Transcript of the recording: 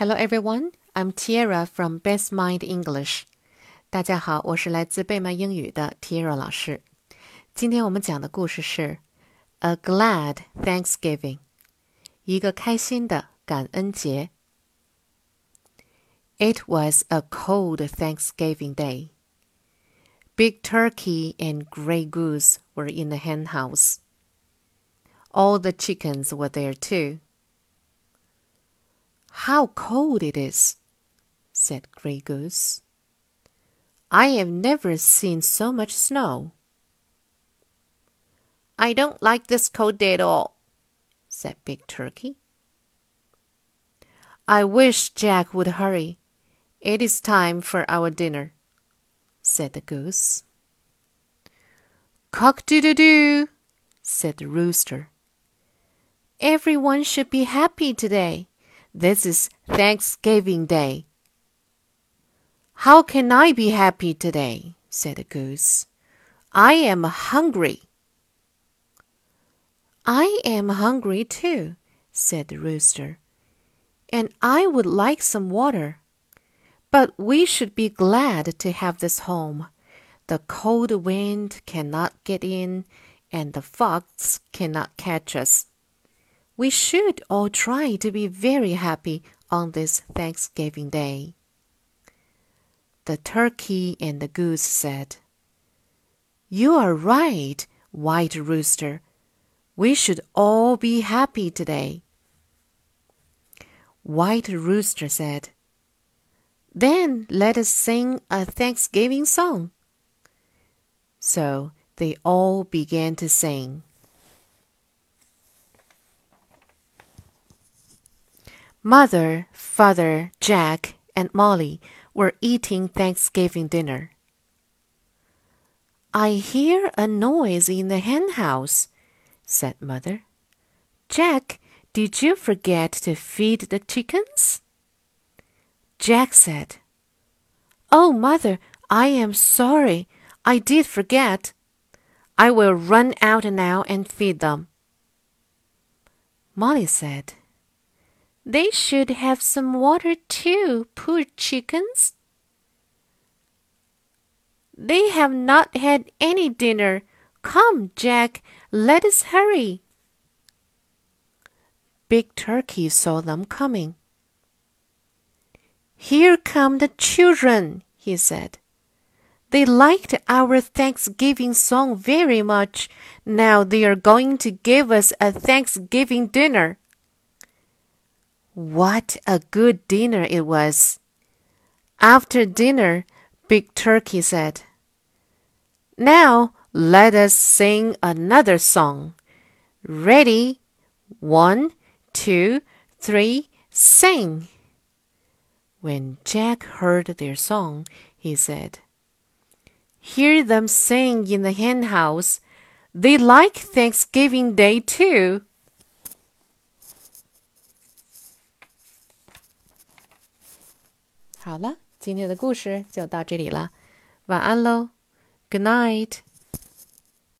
Hello everyone, I'm Tiara from Best Mind English. 大家好，我是来自贝曼英语的 Tiara 老师。今天我们讲的故事是 A Glad Thanksgiving，一个开心的感恩节。It was a cold Thanksgiving day. Big turkey and gray goose were in the hen house. All the chickens were there too. How cold it is, said Grey Goose. I have never seen so much snow. I don't like this cold day at all, said Big Turkey. I wish Jack would hurry. It is time for our dinner, said the goose. Cock a doodle doo, said the rooster. Everyone should be happy today. This is Thanksgiving Day. How can I be happy today? said the goose. I am hungry. I am hungry too, said the rooster. And I would like some water. But we should be glad to have this home. The cold wind cannot get in, and the fox cannot catch us. We should all try to be very happy on this Thanksgiving Day. The turkey and the goose said, You are right, White Rooster. We should all be happy today. White Rooster said, Then let us sing a Thanksgiving song. So they all began to sing. Mother, father, Jack, and Molly were eating Thanksgiving dinner. I hear a noise in the hen house, said Mother. Jack, did you forget to feed the chickens? Jack said, Oh, Mother, I am sorry. I did forget. I will run out now and feed them. Molly said, they should have some water too, poor chickens. They have not had any dinner. Come, Jack, let us hurry. Big Turkey saw them coming. Here come the children, he said. They liked our Thanksgiving song very much. Now they are going to give us a Thanksgiving dinner. What a good dinner it was! After dinner, Big Turkey said, Now let us sing another song. Ready? One, two, three, sing! When Jack heard their song, he said, Hear them sing in the hen house. They like Thanksgiving Day too. 好了，今天的故事就到这里了，晚安喽，Good night。